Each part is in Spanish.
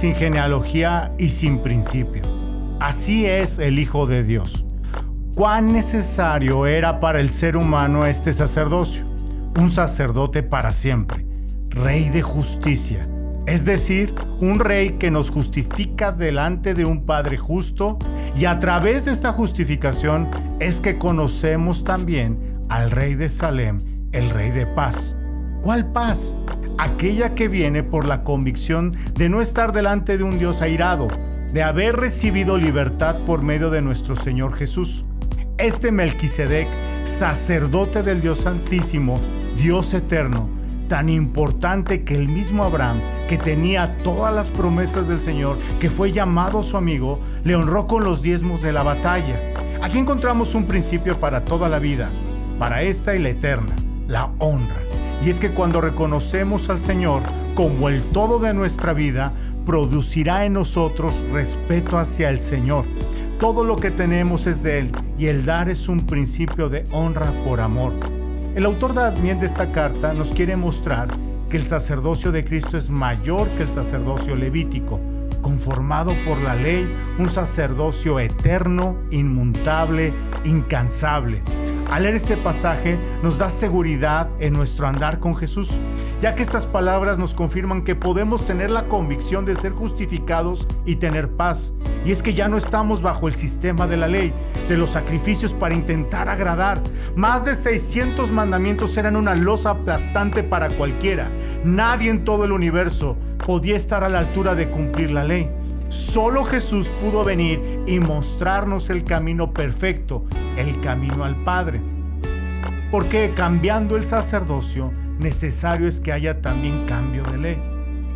sin genealogía y sin principio. Así es el Hijo de Dios. ¿Cuán necesario era para el ser humano este sacerdocio? Un sacerdote para siempre, rey de justicia, es decir, un rey que nos justifica delante de un Padre justo y a través de esta justificación es que conocemos también al rey de Salem, el rey de paz. ¿Cuál paz? Aquella que viene por la convicción de no estar delante de un Dios airado, de haber recibido libertad por medio de nuestro Señor Jesús. Este Melquisedec, sacerdote del Dios Santísimo, Dios eterno, tan importante que el mismo Abraham, que tenía todas las promesas del Señor, que fue llamado su amigo, le honró con los diezmos de la batalla. Aquí encontramos un principio para toda la vida, para esta y la eterna, la honra. Y es que cuando reconocemos al Señor como el todo de nuestra vida, producirá en nosotros respeto hacia el Señor. Todo lo que tenemos es de Él y el dar es un principio de honra por amor. El autor también de esta carta nos quiere mostrar que el sacerdocio de Cristo es mayor que el sacerdocio levítico, conformado por la ley, un sacerdocio eterno, inmutable, incansable. Al leer este pasaje nos da seguridad en nuestro andar con Jesús, ya que estas palabras nos confirman que podemos tener la convicción de ser justificados y tener paz. Y es que ya no estamos bajo el sistema de la ley, de los sacrificios para intentar agradar. Más de 600 mandamientos eran una losa aplastante para cualquiera. Nadie en todo el universo podía estar a la altura de cumplir la ley. Solo Jesús pudo venir y mostrarnos el camino perfecto, el camino al Padre. Porque cambiando el sacerdocio, necesario es que haya también cambio de ley.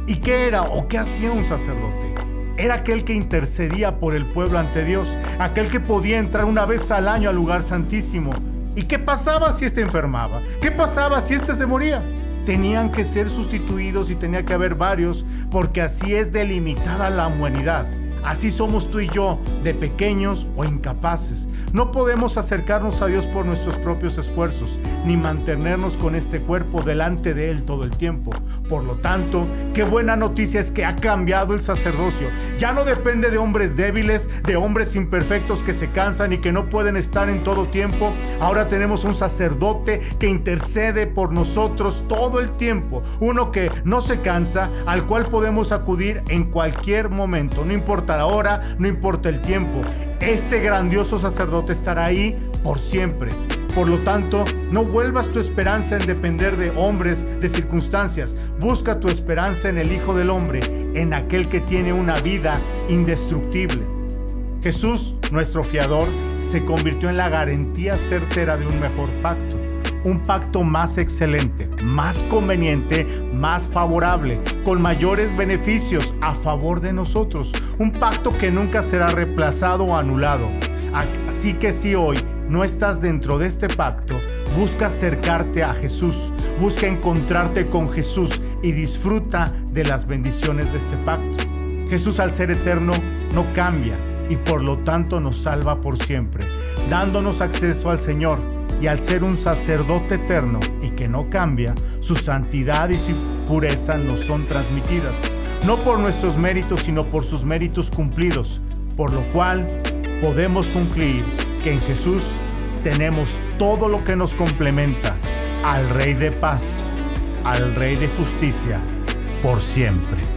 ¿Y qué era o qué hacía un sacerdote? Era aquel que intercedía por el pueblo ante Dios, aquel que podía entrar una vez al año al lugar santísimo. ¿Y qué pasaba si éste enfermaba? ¿Qué pasaba si éste se moría? Tenían que ser sustituidos y tenía que haber varios, porque así es delimitada la humanidad. Así somos tú y yo, de pequeños o incapaces. No podemos acercarnos a Dios por nuestros propios esfuerzos, ni mantenernos con este cuerpo delante de Él todo el tiempo. Por lo tanto, qué buena noticia es que ha cambiado el sacerdocio. Ya no depende de hombres débiles, de hombres imperfectos que se cansan y que no pueden estar en todo tiempo. Ahora tenemos un sacerdote que intercede por nosotros todo el tiempo. Uno que no se cansa, al cual podemos acudir en cualquier momento. No importa la hora, no importa el tiempo. Este grandioso sacerdote estará ahí por siempre. Por lo tanto, no vuelvas tu esperanza en depender de hombres, de circunstancias. Busca tu esperanza en el Hijo del Hombre, en aquel que tiene una vida indestructible. Jesús, nuestro fiador, se convirtió en la garantía certera de un mejor pacto un pacto más excelente, más conveniente, más favorable, con mayores beneficios a favor de nosotros. Un pacto que nunca será reemplazado o anulado. Así que si hoy no estás dentro de este pacto, busca acercarte a Jesús, busca encontrarte con Jesús y disfruta de las bendiciones de este pacto. Jesús al ser eterno no cambia y por lo tanto nos salva por siempre, dándonos acceso al Señor y al ser un sacerdote eterno y que no cambia, su santidad y su pureza nos son transmitidas, no por nuestros méritos, sino por sus méritos cumplidos, por lo cual podemos concluir que en Jesús tenemos todo lo que nos complementa al Rey de paz, al Rey de justicia, por siempre.